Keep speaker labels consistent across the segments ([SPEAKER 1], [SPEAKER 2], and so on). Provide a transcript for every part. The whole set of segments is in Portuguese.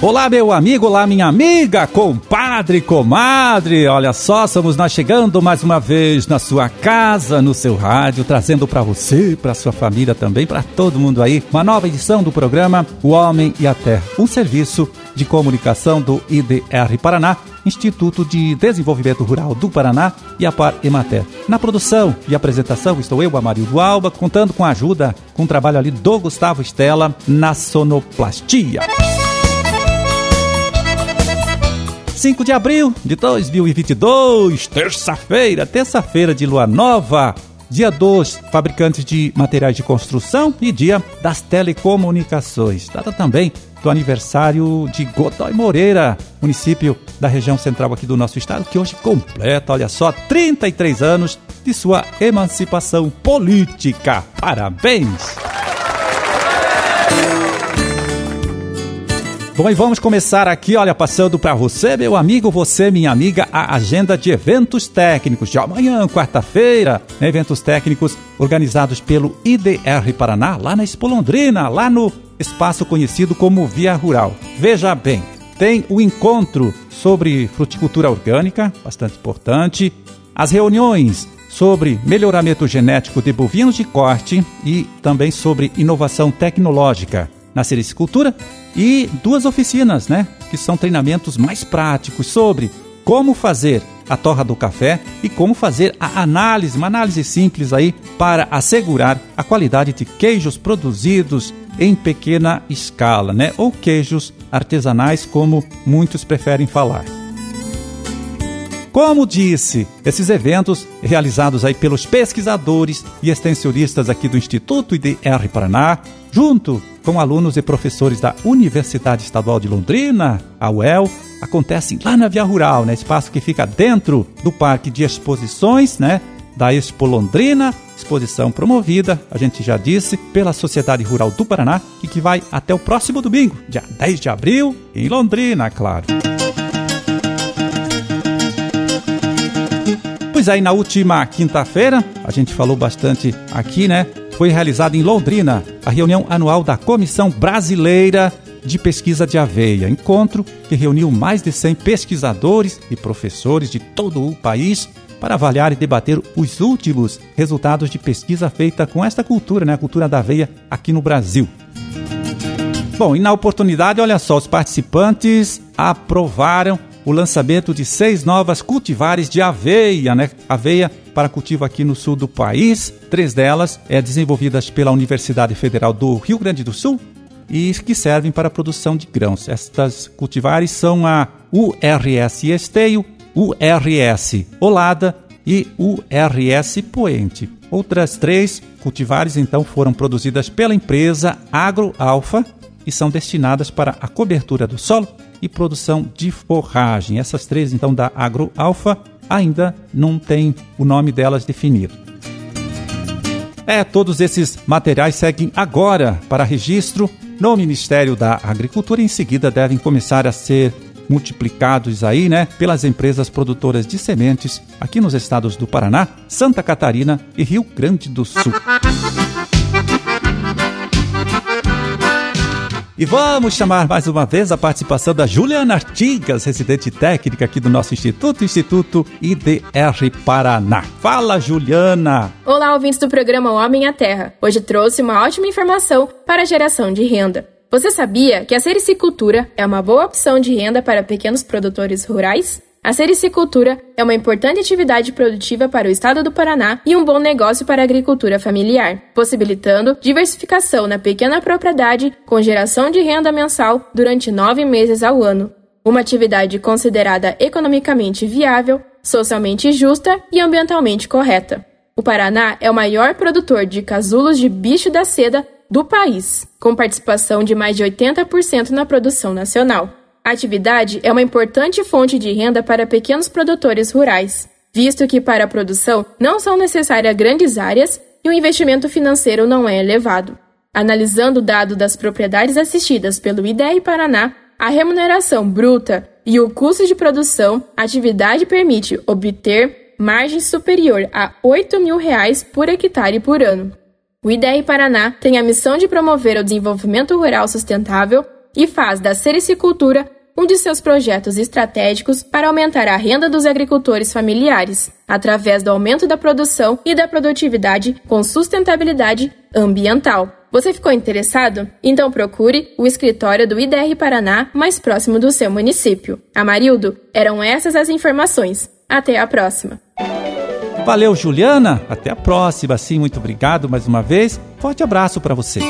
[SPEAKER 1] Olá, meu amigo, olá, minha amiga, compadre, comadre. Olha só, estamos nós chegando mais uma vez na sua casa, no seu rádio, trazendo para você, para sua família também, para todo mundo aí, uma nova edição do programa O Homem e a Terra, um serviço de comunicação do IDR Paraná, Instituto de Desenvolvimento Rural do Paraná e a Par Emater. Na produção e apresentação estou eu, Amarildo Alba, contando com a ajuda, com o trabalho ali do Gustavo Estela na sonoplastia. 5 de abril de 2022, terça-feira, terça-feira de lua nova, dia dos fabricantes de materiais de construção e dia das telecomunicações. Data também do aniversário de Godoy Moreira, município da região central aqui do nosso estado, que hoje completa, olha só, 33 anos de sua emancipação política. Parabéns! Bom, e vamos começar aqui, olha, passando para você, meu amigo, você, minha amiga, a agenda de eventos técnicos de amanhã, quarta-feira, eventos técnicos organizados pelo IDR Paraná, lá na Expo Londrina, lá no espaço conhecido como Via Rural. Veja bem, tem o encontro sobre fruticultura orgânica, bastante importante, as reuniões sobre melhoramento genético de bovinos de corte e também sobre inovação tecnológica na sericicultura e duas oficinas, né, que são treinamentos mais práticos sobre como fazer a torra do café e como fazer a análise, uma análise simples aí para assegurar a qualidade de queijos produzidos em pequena escala, né, ou queijos artesanais como muitos preferem falar. Como disse, esses eventos realizados aí pelos pesquisadores e extensionistas aqui do Instituto IDR Paraná, junto com alunos e professores da Universidade Estadual de Londrina, a UEL, acontecem lá na Via Rural, né? Espaço que fica dentro do Parque de Exposições, né? Da Expo Londrina, exposição promovida, a gente já disse, pela Sociedade Rural do Paraná e que vai até o próximo domingo, dia 10 de abril, em Londrina, claro. Aí, na última quinta-feira, a gente falou bastante aqui, né? Foi realizada em Londrina a reunião anual da Comissão Brasileira de Pesquisa de Aveia. Encontro que reuniu mais de 100 pesquisadores e professores de todo o país para avaliar e debater os últimos resultados de pesquisa feita com esta cultura, né? A cultura da aveia aqui no Brasil. Bom, e na oportunidade, olha só, os participantes aprovaram o lançamento de seis novas cultivares de aveia, né? Aveia para cultivo aqui no sul do país. Três delas é desenvolvidas pela Universidade Federal do Rio Grande do Sul e que servem para a produção de grãos. Estas cultivares são a URS Esteio, URS Olada e URS Poente. Outras três cultivares então foram produzidas pela empresa Agro Alfa e são destinadas para a cobertura do solo e produção de forragem. Essas três, então, da Agro Alfa, ainda não tem o nome delas definido. É, todos esses materiais seguem agora para registro no Ministério da Agricultura e em seguida devem começar a ser multiplicados aí, né, pelas empresas produtoras de sementes aqui nos estados do Paraná, Santa Catarina e Rio Grande do Sul. E vamos chamar mais uma vez a participação da Juliana Artigas, residente técnica aqui do nosso Instituto, Instituto IDR Paraná. Fala, Juliana!
[SPEAKER 2] Olá, ouvintes do programa Homem à Terra. Hoje trouxe uma ótima informação para a geração de renda. Você sabia que a sericicultura é uma boa opção de renda para pequenos produtores rurais? A sericicultura é uma importante atividade produtiva para o estado do Paraná e um bom negócio para a agricultura familiar, possibilitando diversificação na pequena propriedade com geração de renda mensal durante nove meses ao ano. Uma atividade considerada economicamente viável, socialmente justa e ambientalmente correta. O Paraná é o maior produtor de casulos de bicho da seda do país, com participação de mais de 80% na produção nacional. A atividade é uma importante fonte de renda para pequenos produtores rurais, visto que para a produção não são necessárias grandes áreas e o investimento financeiro não é elevado. Analisando o dado das propriedades assistidas pelo IDR Paraná, a remuneração bruta e o custo de produção, a atividade permite obter margem superior a 8 mil reais por hectare por ano. O IDR Paraná tem a missão de promover o desenvolvimento rural sustentável e faz da sericicultura um de seus projetos estratégicos para aumentar a renda dos agricultores familiares, através do aumento da produção e da produtividade com sustentabilidade ambiental. Você ficou interessado? Então procure o escritório do IDR Paraná mais próximo do seu município. Amarildo, eram essas as informações. Até a próxima.
[SPEAKER 1] Valeu, Juliana. Até a próxima. Sim, muito obrigado mais uma vez. Forte abraço para você.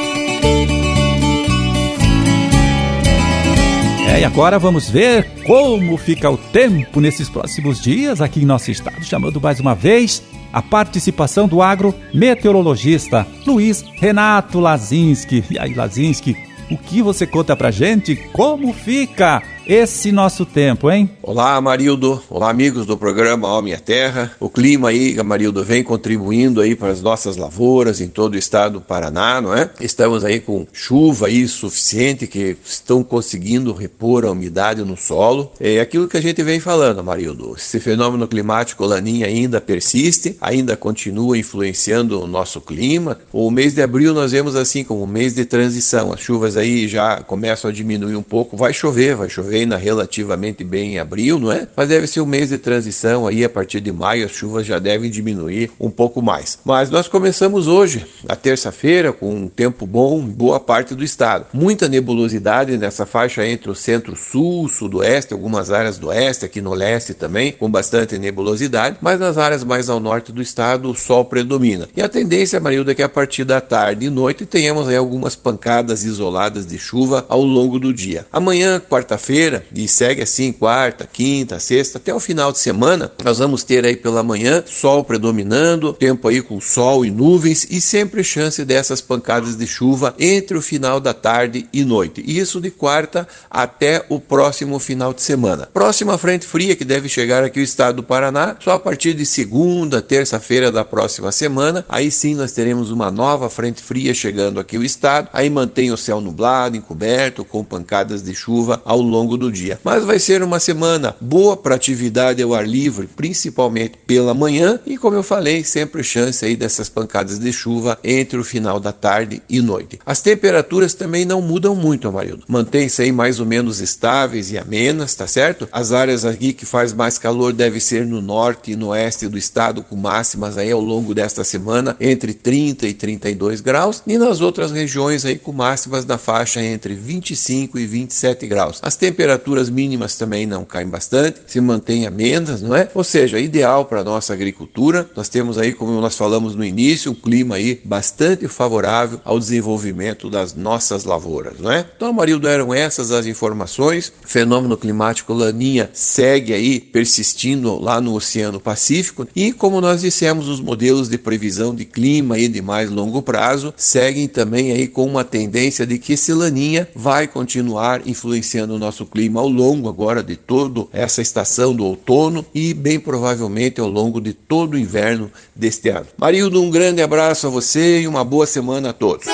[SPEAKER 1] E agora vamos ver como fica o tempo nesses próximos dias aqui em nosso estado, chamando mais uma vez a participação do agrometeorologista Luiz Renato Lazinski. E aí, Lazinski, o que você conta pra gente? Como fica esse nosso tempo, hein?
[SPEAKER 3] Olá, Amarildo. Olá, amigos do programa Homem à Terra. O clima aí, Amarildo, vem contribuindo aí para as nossas lavouras em todo o estado do Paraná, não é? Estamos aí com chuva aí suficiente que estão conseguindo repor a umidade no solo. É aquilo que a gente vem falando, Amarildo. Esse fenômeno climático laninha ainda persiste, ainda continua influenciando o nosso clima. O mês de abril nós vemos assim como um mês de transição. As chuvas aí já começam a diminuir um pouco. Vai chover, vai chover ainda relativamente bem em abril, não é? Mas deve ser um mês de transição aí, a partir de maio as chuvas já devem diminuir um pouco mais. Mas nós começamos hoje, a terça-feira, com um tempo bom em boa parte do estado. Muita nebulosidade nessa faixa entre o centro-sul, sudoeste, algumas áreas do oeste, aqui no leste também, com bastante nebulosidade, mas nas áreas mais ao norte do estado o sol predomina. E a tendência, Marilda, é que a partir da tarde e noite tenhamos aí algumas pancadas isoladas de chuva ao longo do dia. Amanhã, quarta-feira, quinta-feira e segue assim quarta, quinta, sexta, até o final de semana, nós vamos ter aí pela manhã sol predominando, tempo aí com sol e nuvens e sempre chance dessas pancadas de chuva entre o final da tarde e noite. Isso de quarta até o próximo final de semana. Próxima frente fria que deve chegar aqui o estado do Paraná, só a partir de segunda, terça-feira da próxima semana, aí sim nós teremos uma nova frente fria chegando aqui o estado, aí mantém o céu nublado, encoberto, com pancadas de chuva ao longo do dia. Mas vai ser uma semana boa para atividade ao ar livre, principalmente pela manhã e como eu falei, sempre chance aí dessas pancadas de chuva entre o final da tarde e noite. As temperaturas também não mudam muito, Amarildo. Mantém-se aí mais ou menos estáveis e amenas, tá certo? As áreas aqui que faz mais calor deve ser no norte e no oeste do estado com máximas aí ao longo desta semana entre 30 e 32 graus e nas outras regiões aí com máximas na faixa entre 25 e 27 graus. As temperaturas temperaturas mínimas também não caem bastante, se mantém amenas, não é? Ou seja, ideal para a nossa agricultura. Nós temos aí, como nós falamos no início, um clima aí bastante favorável ao desenvolvimento das nossas lavouras, não é? Então, Marildo, eram essas as informações. O fenômeno climático Laninha segue aí persistindo lá no Oceano Pacífico e, como nós dissemos, os modelos de previsão de clima aí de mais longo prazo seguem também aí com uma tendência de que esse Laninha vai continuar influenciando o nosso clima ao longo agora de toda essa estação do outono e bem provavelmente ao longo de todo o inverno deste ano. Marildo, um grande abraço a você e uma boa semana a todos.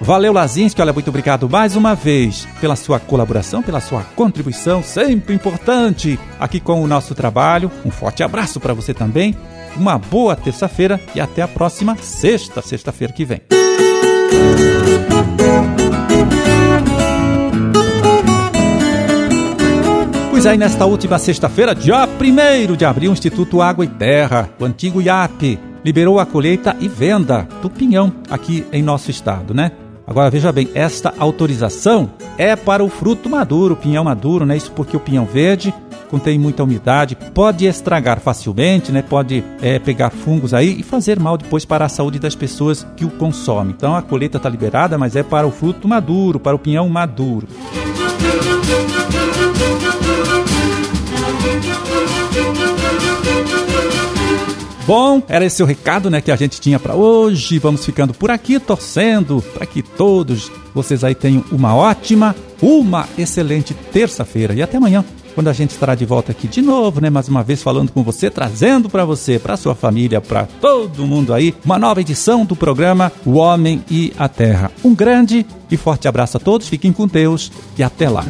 [SPEAKER 1] Valeu, Lazinski. Olha, muito obrigado mais uma vez pela sua colaboração, pela sua contribuição, sempre importante aqui com o nosso trabalho. Um forte abraço para você também. Uma boa terça-feira e até a próxima sexta, sexta-feira que vem. Pois aí, nesta última sexta-feira, dia 1 de abril, o Instituto Água e Terra, o antigo IAP, liberou a colheita e venda do pinhão aqui em nosso estado, né? Agora veja bem, esta autorização é para o fruto maduro, o pinhão maduro, né? Isso porque o pinhão verde contém muita umidade, pode estragar facilmente, né? Pode é, pegar fungos aí e fazer mal depois para a saúde das pessoas que o consomem. Então a colheita está liberada, mas é para o fruto maduro, para o pinhão maduro. Bom, era esse o recado, né, que a gente tinha para hoje. Vamos ficando por aqui torcendo para que todos vocês aí tenham uma ótima, uma excelente terça-feira e até amanhã, quando a gente estará de volta aqui de novo, né, mais uma vez falando com você, trazendo para você, para sua família, para todo mundo aí, uma nova edição do programa O Homem e a Terra. Um grande e forte abraço a todos, fiquem com Deus e até lá.